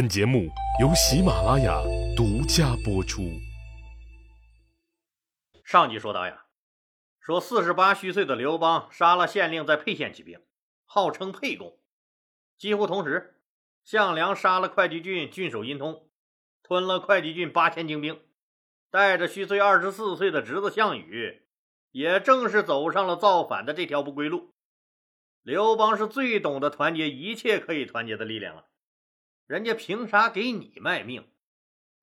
本节目由喜马拉雅独家播出。上集说到呀，说四十八虚岁的刘邦杀了县令在沛县起兵，号称沛公。几乎同时，项梁杀了会稽郡郡守殷通，吞了会稽郡八千精兵，带着虚岁二十四岁的侄子项羽，也正是走上了造反的这条不归路。刘邦是最懂得团结一切可以团结的力量了，人家凭啥给你卖命？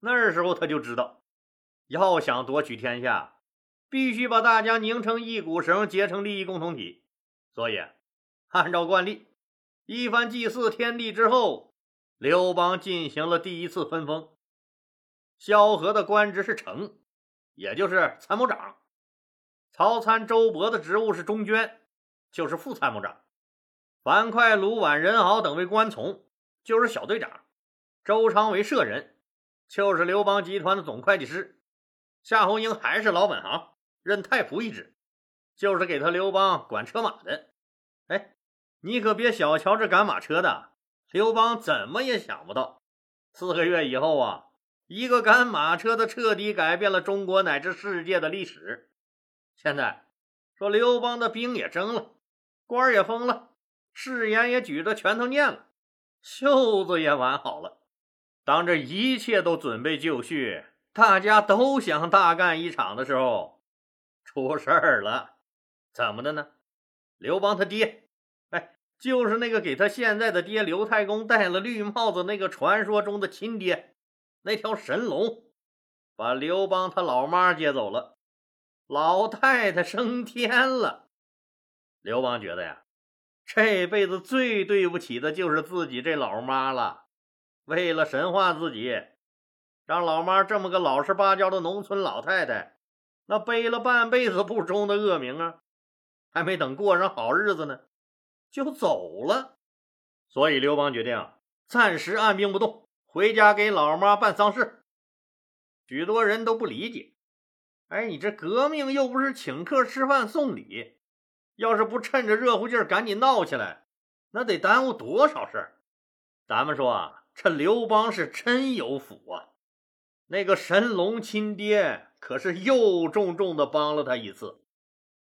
那时候他就知道，要想夺取天下。必须把大家拧成一股绳，结成利益共同体。所以，按照惯例，一番祭祀天地之后，刘邦进行了第一次分封。萧何的官职是丞，也就是参谋长；曹参、周勃的职务是中捐，就是副参谋长；樊哙、卢绾、任敖等为官从，就是小队长；周昌为舍人，就是刘邦集团的总会计师；夏侯婴还是老本行。任太仆一职，就是给他刘邦管车马的。哎，你可别小瞧这赶马车的，刘邦怎么也想不到，四个月以后啊，一个赶马车的彻底改变了中国乃至世界的历史。现在说刘邦的兵也征了，官也封了，誓言也举着拳头念了，袖子也挽好了。当这一切都准备就绪，大家都想大干一场的时候。出事儿了，怎么的呢？刘邦他爹，哎，就是那个给他现在的爹刘太公戴了绿帽子那个传说中的亲爹，那条神龙，把刘邦他老妈接走了，老太太升天了。刘邦觉得呀，这辈子最对不起的就是自己这老妈了。为了神化自己，让老妈这么个老实巴交的农村老太太。那背了半辈子不忠的恶名啊，还没等过上好日子呢，就走了。所以刘邦决定暂时按兵不动，回家给老妈办丧事。许多人都不理解，哎，你这革命又不是请客吃饭送礼，要是不趁着热乎劲儿赶紧闹起来，那得耽误多少事儿。咱们说啊，这刘邦是真有福啊，那个神龙亲爹。可是又重重的帮了他一次。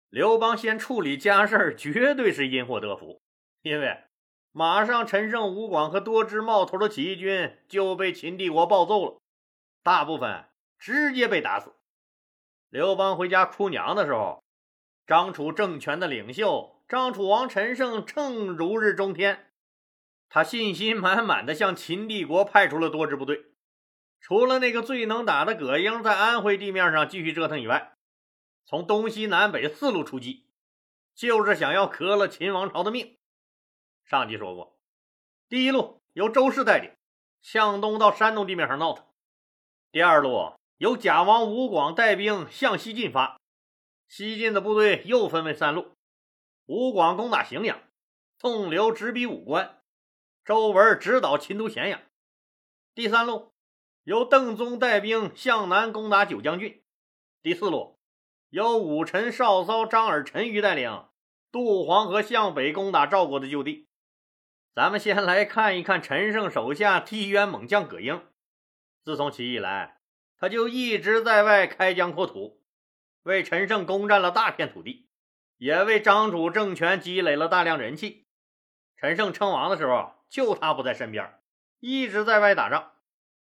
刘邦先处理家事绝对是因祸得福，因为马上陈胜、吴广和多支冒头的起义军就被秦帝国暴揍了，大部分直接被打死。刘邦回家哭娘的时候，张楚政权的领袖张楚王陈胜正如日中天，他信心满满的向秦帝国派出了多支部队。除了那个最能打的葛英在安徽地面上继续折腾以外，从东西南北四路出击，就是想要革了秦王朝的命。上集说过，第一路由周氏带领，向东到山东地面上闹腾；第二路由贾王吴广带兵向西进发，西晋的部队又分为三路：吴广攻打荥阳，宋刘直逼武关，周文直捣秦都咸阳。第三路。由邓宗带兵向南攻打九江郡，第四路由武臣少骚张耳陈馀带领渡黄河向北攻打赵国的旧地。咱们先来看一看陈胜手下替渊猛将葛英。自从起义来，他就一直在外开疆扩土，为陈胜攻占了大片土地，也为张楚政权积累了大量人气。陈胜称王的时候，就他不在身边，一直在外打仗。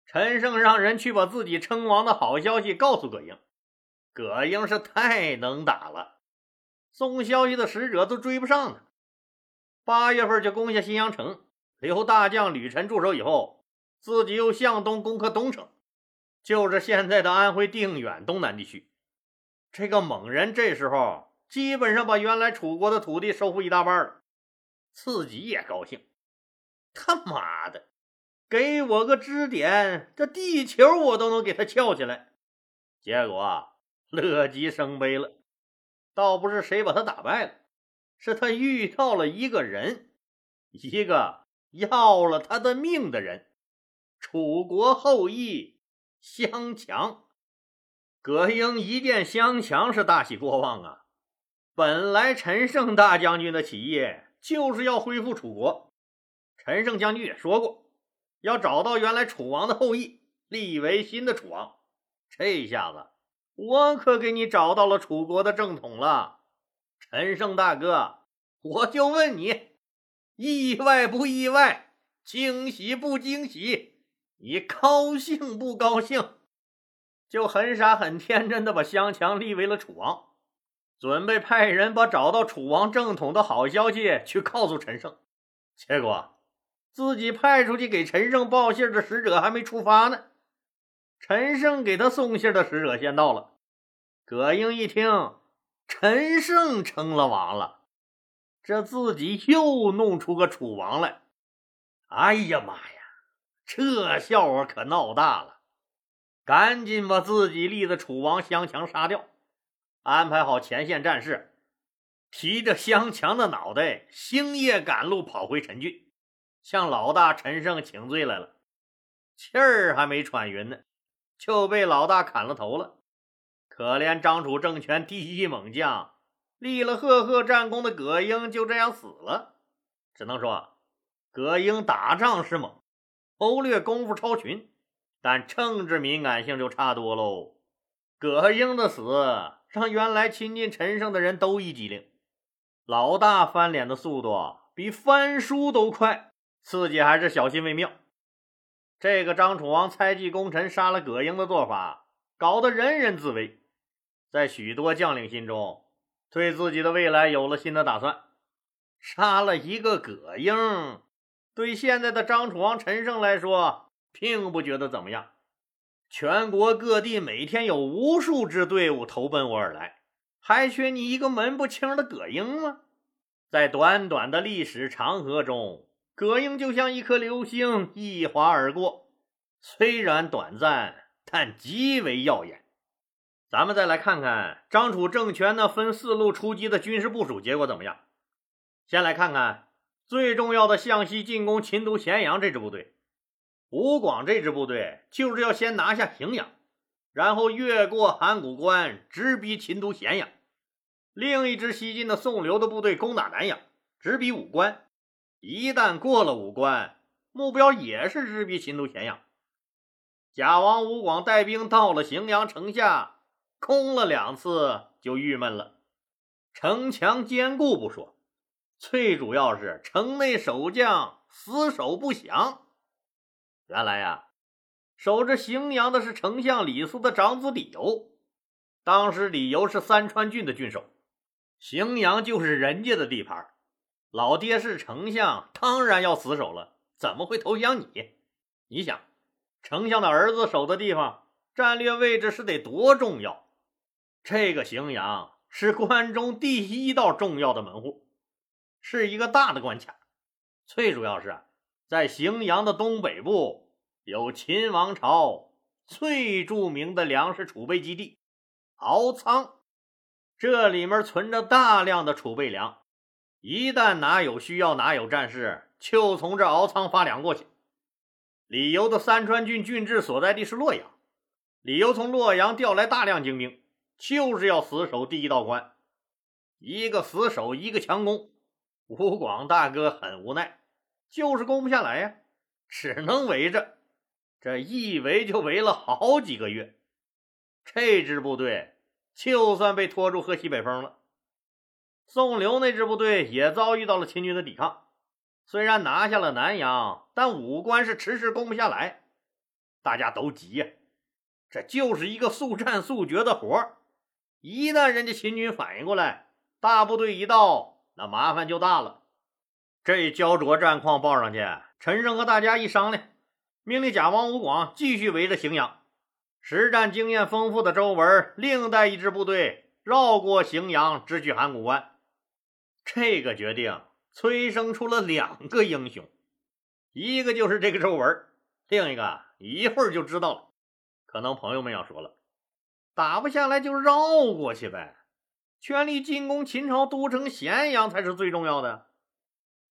陈胜让人去把自己称王的好消息告诉葛英，葛英是太能打了，送消息的使者都追不上他。八月份就攻下新阳城，留大将吕臣驻守以后，自己又向东攻克东城，就是现在的安徽定远东南地区。这个猛人这时候基本上把原来楚国的土地收复一大半了，自己也高兴。他妈的！给我个支点，这地球我都能给他撬起来。结果乐极生悲了，倒不是谁把他打败了，是他遇到了一个人，一个要了他的命的人——楚国后裔襄强。葛英一见襄强是大喜过望啊！本来陈胜大将军的起义就是要恢复楚国，陈胜将军也说过。要找到原来楚王的后裔，立为新的楚王。这下子，我可给你找到了楚国的正统了。陈胜大哥，我就问你，意外不意外？惊喜不惊喜？你高兴不高兴？就很傻很天真的把襄强立为了楚王，准备派人把找到楚王正统的好消息去告诉陈胜。结果，自己派出去给陈胜报信的使者还没出发呢，陈胜给他送信的使者先到了。葛英一听，陈胜成了王了，这自己又弄出个楚王来。哎呀妈呀，这笑话可闹大了！赶紧把自己立的楚王襄强杀掉，安排好前线战士，提着襄强的脑袋，星夜赶路跑回陈郡，向老大陈胜请罪来了。气儿还没喘匀呢，就被老大砍了头了。可怜张楚政权第一猛将，立了赫赫战功的葛英就这样死了。只能说，葛英打仗是猛，谋略功夫超群。但政治敏感性就差多喽。葛英的死让原来亲近陈胜的人都一激灵，老大翻脸的速度比翻书都快，自己还是小心为妙。这个张楚王猜忌功臣杀了葛英的做法，搞得人人自危，在许多将领心中，对自己的未来有了新的打算。杀了一个葛英，对现在的张楚王陈胜来说。并不觉得怎么样，全国各地每天有无数支队伍投奔我而来，还缺你一个门不清的葛英吗？在短短的历史长河中，葛英就像一颗流星一划而过，虽然短暂，但极为耀眼。咱们再来看看张楚政权那分四路出击的军事部署结果怎么样？先来看看最重要的向西进攻秦都咸阳这支部队。吴广这支部队就是要先拿下荥阳，然后越过函谷关，直逼秦都咸阳。另一支西进的宋刘的部队攻打南阳，直逼武关。一旦过了武关，目标也是直逼秦都咸阳。贾王吴广带兵到了荥阳城下，攻了两次就郁闷了。城墙坚固不说，最主要是城内守将死守不降。原来呀，守着荥阳的是丞相李斯的长子李由。当时李由是三川郡的郡守，荥阳就是人家的地盘。老爹是丞相，当然要死守了，怎么会投降你？你想，丞相的儿子守的地方，战略位置是得多重要？这个荥阳是关中第一道重要的门户，是一个大的关卡。最主要是啊。在荥阳的东北部，有秦王朝最著名的粮食储备基地——敖仓，这里面存着大量的储备粮，一旦哪有需要，哪有战事，就从这敖仓发粮过去。李由的三川郡郡治所在地是洛阳，李由从洛阳调来大量精兵，就是要死守第一道关。一个死守，一个强攻，吴广大哥很无奈。就是攻不下来呀，只能围着，这一围就围了好几个月。这支部队就算被拖住喝西北风了。宋刘那支部队也遭遇到了秦军的抵抗，虽然拿下了南阳，但武关是迟迟攻不下来。大家都急呀，这就是一个速战速决的活儿。一旦人家秦军反应过来，大部队一到，那麻烦就大了。这焦灼战况报上去，陈胜和大家一商量，命令贾王吴广继续围着荥阳。实战经验丰富的周文另带一支部队绕过荥阳，直取函谷关。这个决定催生出了两个英雄，一个就是这个周文，另一个一会儿就知道了。可能朋友们要说了，打不下来就绕过去呗，全力进攻秦朝都城咸阳才是最重要的。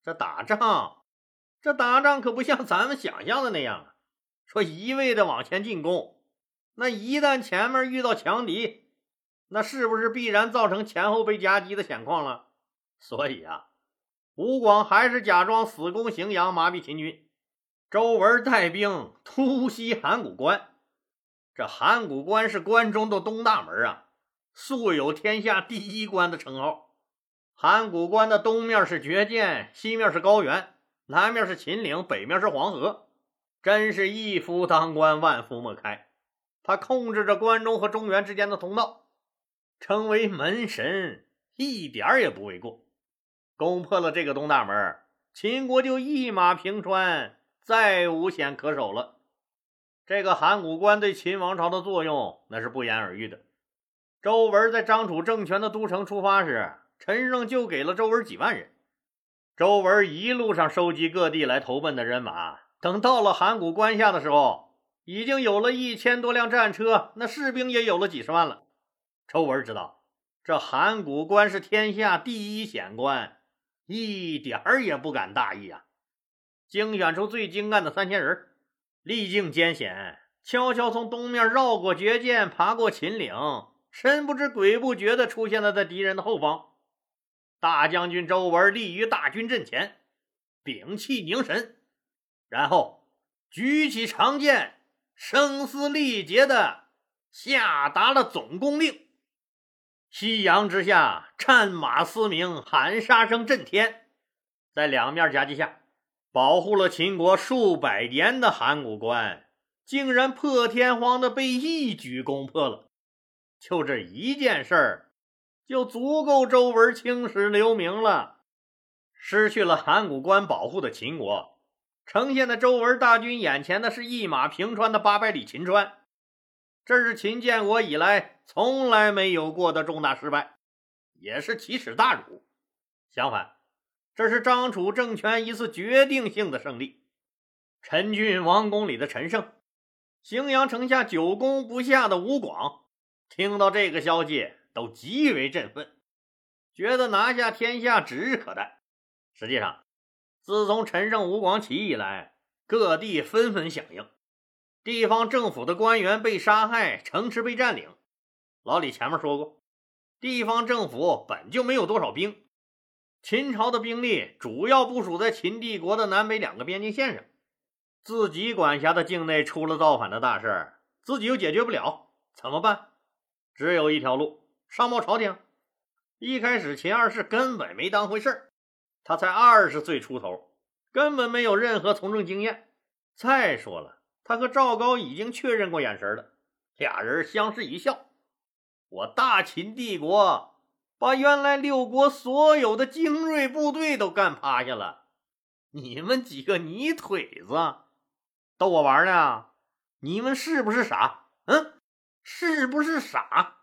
这打仗，这打仗可不像咱们想象的那样啊！说一味的往前进攻，那一旦前面遇到强敌，那是不是必然造成前后被夹击的险况了？所以啊，吴广还是假装死攻荥阳，麻痹秦军。周文带兵突袭函谷关。这函谷关是关中的东大门啊，素有“天下第一关”的称号。函谷关的东面是绝涧，西面是高原，南面是秦岭，北面是黄河，真是一夫当关，万夫莫开。他控制着关中和中原之间的通道，称为门神，一点也不为过。攻破了这个东大门，秦国就一马平川，再无险可守了。这个函谷关对秦王朝的作用，那是不言而喻的。周文在张楚政权的都城出发时，陈胜就给了周文几万人。周文一路上收集各地来投奔的人马，等到了函谷关下的时候，已经有了一千多辆战车，那士兵也有了几十万了。周文知道，这函谷关是天下第一险关，一点儿也不敢大意啊！精选出最精干的三千人。历尽艰险，悄悄从东面绕过绝涧，爬过秦岭，神不知鬼不觉地出现了在敌人的后方。大将军周文立于大军阵前，屏气凝神，然后举起长剑，声嘶力竭地下达了总攻令。夕阳之下，战马嘶鸣，喊杀声震天，在两面夹击下。保护了秦国数百年的函谷关，竟然破天荒的被一举攻破了。就这一件事儿，就足够周文青史留名了。失去了函谷关保护的秦国，呈现在周文大军眼前的是一马平川的八百里秦川。这是秦建国以来从来没有过的重大失败，也是奇耻大辱。相反。这是张楚政权一次决定性的胜利。陈郡王宫里的陈胜，荥阳城下久攻不下的吴广，听到这个消息都极为振奋，觉得拿下天下指日可待。实际上，自从陈胜吴广起义以来，各地纷纷响应，地方政府的官员被杀害，城池被占领。老李前面说过，地方政府本就没有多少兵。秦朝的兵力主要部署在秦帝国的南北两个边境线上，自己管辖的境内出了造反的大事，自己又解决不了，怎么办？只有一条路，上报朝廷。一开始，秦二世根本没当回事儿，他才二十岁出头，根本没有任何从政经验。再说了，他和赵高已经确认过眼神了，俩人相视一笑：“我大秦帝国。”把原来六国所有的精锐部队都干趴下了，你们几个泥腿子，逗我玩呢？你们是不是傻？嗯，是不是傻？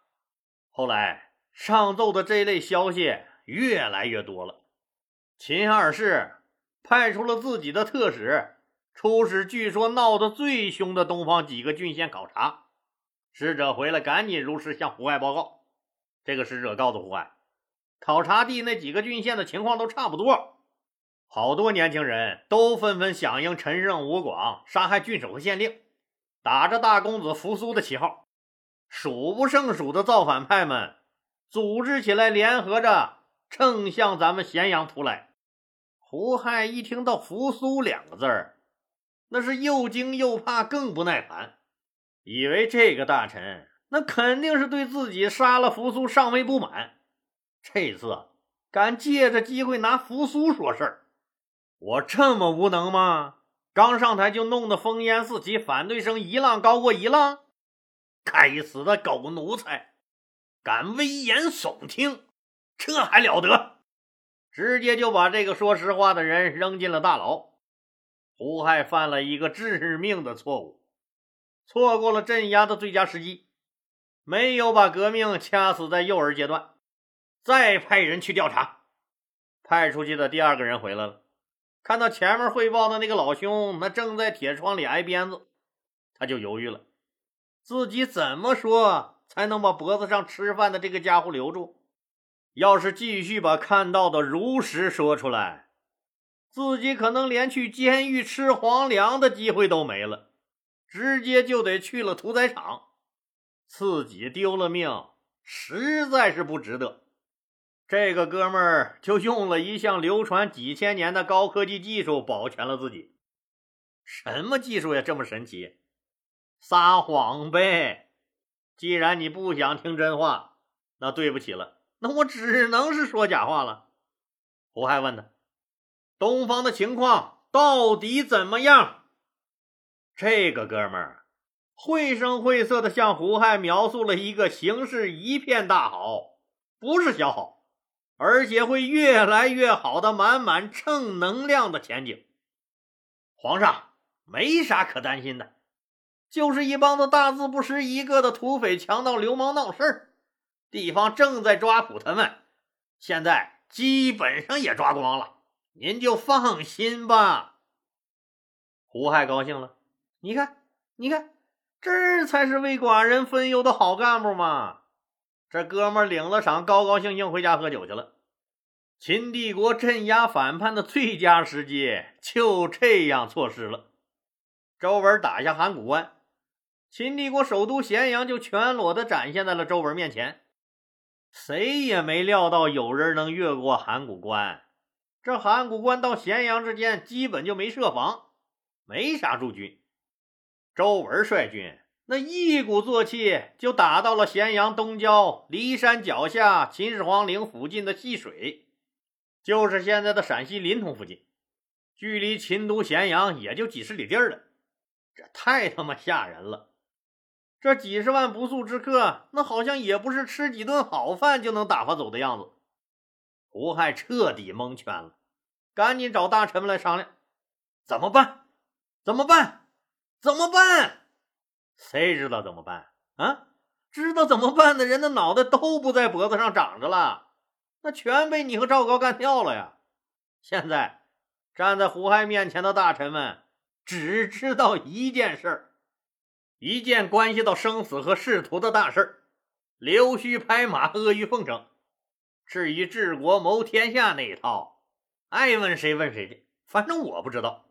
后来上奏的这类消息越来越多了，秦二世派出了自己的特使，出使据说闹得最凶的东方几个郡县考察。使者回来，赶紧如实向胡亥报告。这个使者告诉胡亥，考察地那几个郡县的情况都差不多，好多年轻人都纷纷响应陈胜、吴广杀害郡守和县令，打着大公子扶苏的旗号，数不胜数的造反派们组织起来，联合着正向咱们咸阳突来。胡亥一听到“扶苏”两个字儿，那是又惊又怕，更不耐烦，以为这个大臣。那肯定是对自己杀了扶苏尚未不满，这次敢借着机会拿扶苏说事儿，我这么无能吗？刚上台就弄得烽烟四起，反对声一浪高过一浪。该死的狗奴才，敢危言耸听，这还了得！直接就把这个说实话的人扔进了大牢。胡亥犯了一个致命的错误，错过了镇压的最佳时机。没有把革命掐死在幼儿阶段，再派人去调查。派出去的第二个人回来了，看到前面汇报的那个老兄，那正在铁窗里挨鞭子，他就犹豫了，自己怎么说才能把脖子上吃饭的这个家伙留住？要是继续把看到的如实说出来，自己可能连去监狱吃皇粮的机会都没了，直接就得去了屠宰场。自己丢了命，实在是不值得。这个哥们儿就用了一项流传几千年的高科技技术保全了自己。什么技术呀，这么神奇？撒谎呗！既然你不想听真话，那对不起了，那我只能是说假话了。胡亥问他：“东方的情况到底怎么样？”这个哥们儿绘声绘色的向胡亥描述了一个形势一片大好，不是小好，而且会越来越好的满满正能量的前景。皇上。没啥可担心的，就是一帮子大字不识一个的土匪、强盗、流氓闹事儿，地方正在抓捕他们，现在基本上也抓光了，您就放心吧。胡亥高兴了，你看，你看，这才是为寡人分忧的好干部嘛！这哥们领了赏，高高兴兴回家喝酒去了。秦帝国镇压反叛的最佳时机就这样错失了。周文打下函谷关，秦帝国首都咸阳就全裸的展现在了周文面前。谁也没料到有人能越过函谷关。这函谷关到咸阳之间基本就没设防，没啥驻军。周文率军那一鼓作气就打到了咸阳东郊骊山脚下秦始皇陵附近的细水，就是现在的陕西临潼附近，距离秦都咸阳也就几十里地儿了。这太他妈吓人了！这几十万不速之客，那好像也不是吃几顿好饭就能打发走的样子。胡亥彻底蒙圈了，赶紧找大臣们来商量，怎么办？怎么办？怎么办？谁知道怎么办啊？知道怎么办的人的脑袋都不在脖子上长着了，那全被你和赵高干掉了呀！现在站在胡亥面前的大臣们。只知道一件事儿，一件关系到生死和仕途的大事儿，溜须拍马、阿谀奉承。至于治国谋天下那一套，爱问谁问谁去，反正我不知道。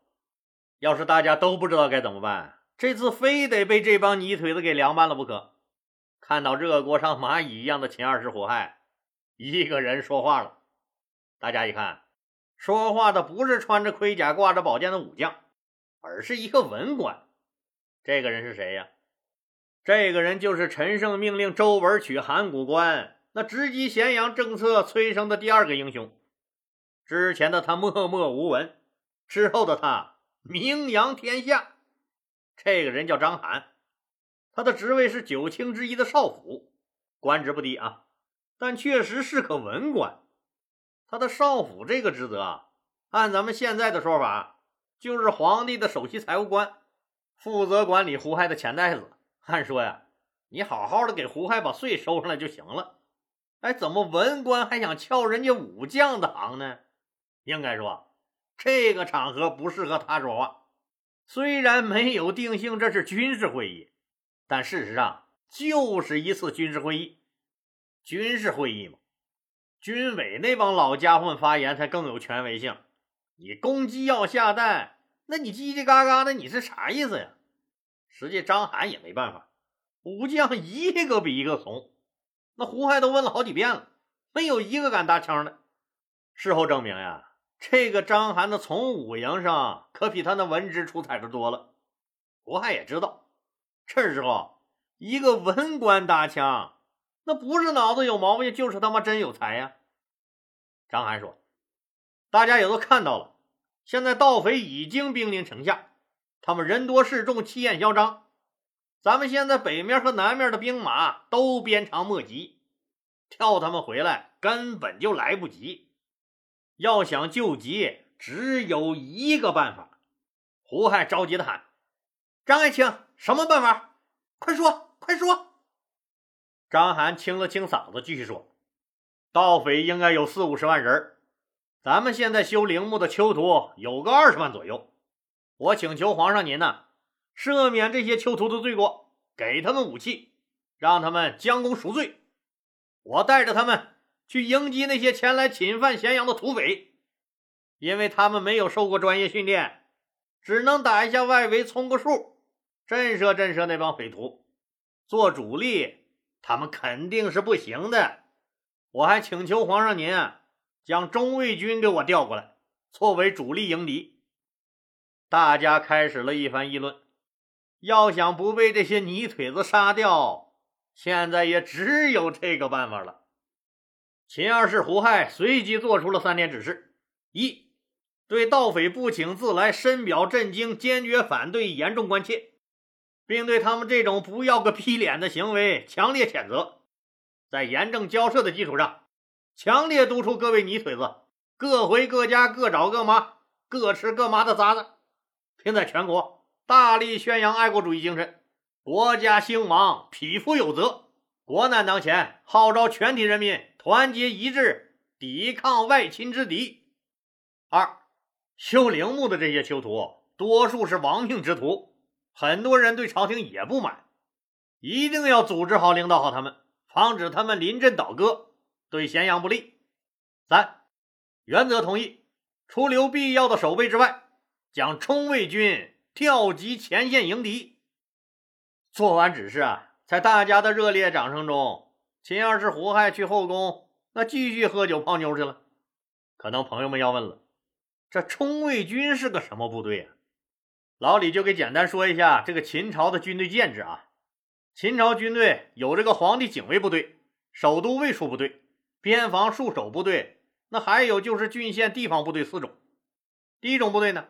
要是大家都不知道该怎么办，这次非得被这帮泥腿子给凉拌了不可。看到热锅上蚂蚁一样的秦二世胡亥，一个人说话了。大家一看，说话的不是穿着盔甲、挂着宝剑的武将。而是一个文官，这个人是谁呀？这个人就是陈胜命令周文取函谷关，那直击咸阳政策催生的第二个英雄。之前的他默默无闻，之后的他名扬天下。这个人叫章邯，他的职位是九卿之一的少府，官职不低啊，但确实是个文官。他的少府这个职责，按咱们现在的说法。就是皇帝的首席财务官，负责管理胡亥的钱袋子。按说呀，你好好的给胡亥把税收上来就行了。哎，怎么文官还想撬人家武将的行呢？应该说，这个场合不适合他说话。虽然没有定性这是军事会议，但事实上就是一次军事会议。军事会议嘛，军委那帮老家伙们发言才更有权威性。你公鸡要下蛋，那你叽叽嘎嘎的，你是啥意思呀？实际张邯也没办法，武将一个比一个怂，那胡亥都问了好几遍了，没有一个敢搭腔的。事后证明呀，这个张邯的从武营上可比他那文职出彩的多了。胡亥也知道，这时候一个文官搭腔，那不是脑子有毛病，就是他妈真有才呀。张邯说。大家也都看到了，现在盗匪已经兵临城下，他们人多势众，气焰嚣张。咱们现在北面和南面的兵马都鞭长莫及，跳他们回来根本就来不及。要想救急，只有一个办法。胡亥着急的喊：“张爱卿，什么办法？快说，快说！”张邯清了清嗓子，继续说：“盗匪应该有四五十万人。”咱们现在修陵墓的囚徒有个二十万左右，我请求皇上您呢，赦免这些囚徒的罪过，给他们武器，让他们将功赎罪。我带着他们去迎击那些前来侵犯咸阳的土匪，因为他们没有受过专业训练，只能打一下外围，充个数，震慑震慑那帮匪徒。做主力，他们肯定是不行的。我还请求皇上您。将中卫军给我调过来，作为主力迎敌。大家开始了一番议论。要想不被这些泥腿子杀掉，现在也只有这个办法了。秦二世胡亥随即做出了三点指示：一，对盗匪不请自来深表震惊，坚决反对，严重关切，并对他们这种不要个屁脸的行为强烈谴责。在严正交涉的基础上，强烈督促各位泥腿子各回各家，各找各妈，各吃各妈的渣子，并在全国。大力宣扬爱国主义精神，国家兴亡，匹夫有责。国难当前，号召全体人民团结一致，抵抗外侵之敌。二，修陵墓的这些囚徒，多数是亡命之徒，很多人对朝廷也不满，一定要组织好、领导好他们，防止他们临阵倒戈，对咸阳不利。三，原则同意，除留必要的守备之外，将冲卫军。调集前线迎敌。做完指示啊，在大家的热烈掌声中，秦二世胡亥去后宫，那继续喝酒泡妞去了。可能朋友们要问了，这冲卫军是个什么部队啊？老李就给简单说一下这个秦朝的军队建制啊。秦朝军队有这个皇帝警卫部队、首都卫戍部队、边防戍守部队，那还有就是郡县地方部队四种。第一种部队呢？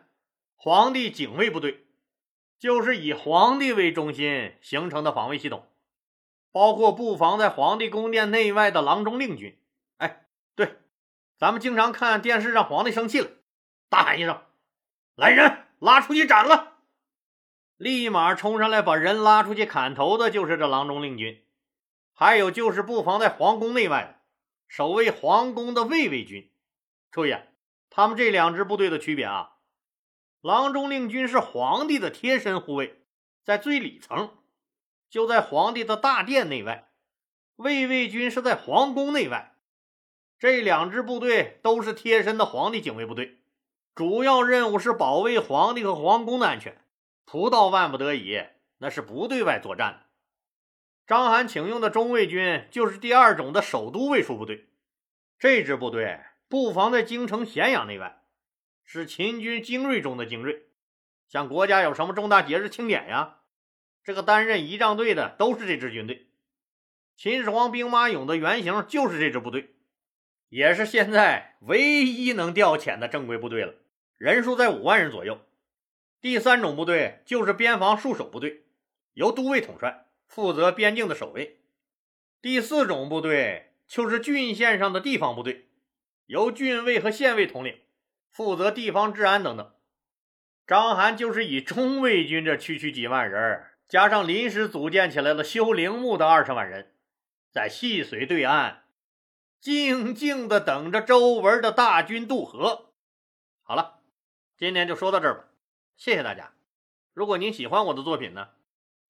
皇帝警卫部队就是以皇帝为中心形成的防卫系统，包括布防在皇帝宫殿内外的郎中令军。哎，对，咱们经常看电视上皇帝生气了，大喊一声：“来人，拉出去斩了！”立马冲上来把人拉出去砍头的，就是这郎中令军。还有就是布防在皇宫内外的守卫皇宫的卫卫军。注意，他们这两支部队的区别啊。郎中令军是皇帝的贴身护卫，在最里层，就在皇帝的大殿内外；卫卫军是在皇宫内外。这两支部队都是贴身的皇帝警卫部队，主要任务是保卫皇帝和皇宫的安全。不到万不得已，那是不对外作战的。章邯请用的中卫军就是第二种的首都卫戍部队，这支部队布防在京城咸阳内外。是秦军精锐中的精锐，像国家有什么重大节日庆典呀，这个担任仪仗队的都是这支军队。秦始皇兵马俑的原型就是这支部队，也是现在唯一能调遣的正规部队了，人数在五万人左右。第三种部队就是边防戍守部队，由都尉统帅，负责边境的守卫。第四种部队就是郡县上的地方部队，由郡尉和县尉统领。负责地方治安等等，章邯就是以中卫军这区区几万人，加上临时组建起来了修陵墓的二十万人，在细水对岸，静静的等着周文的大军渡河。好了，今天就说到这儿吧，谢谢大家。如果您喜欢我的作品呢，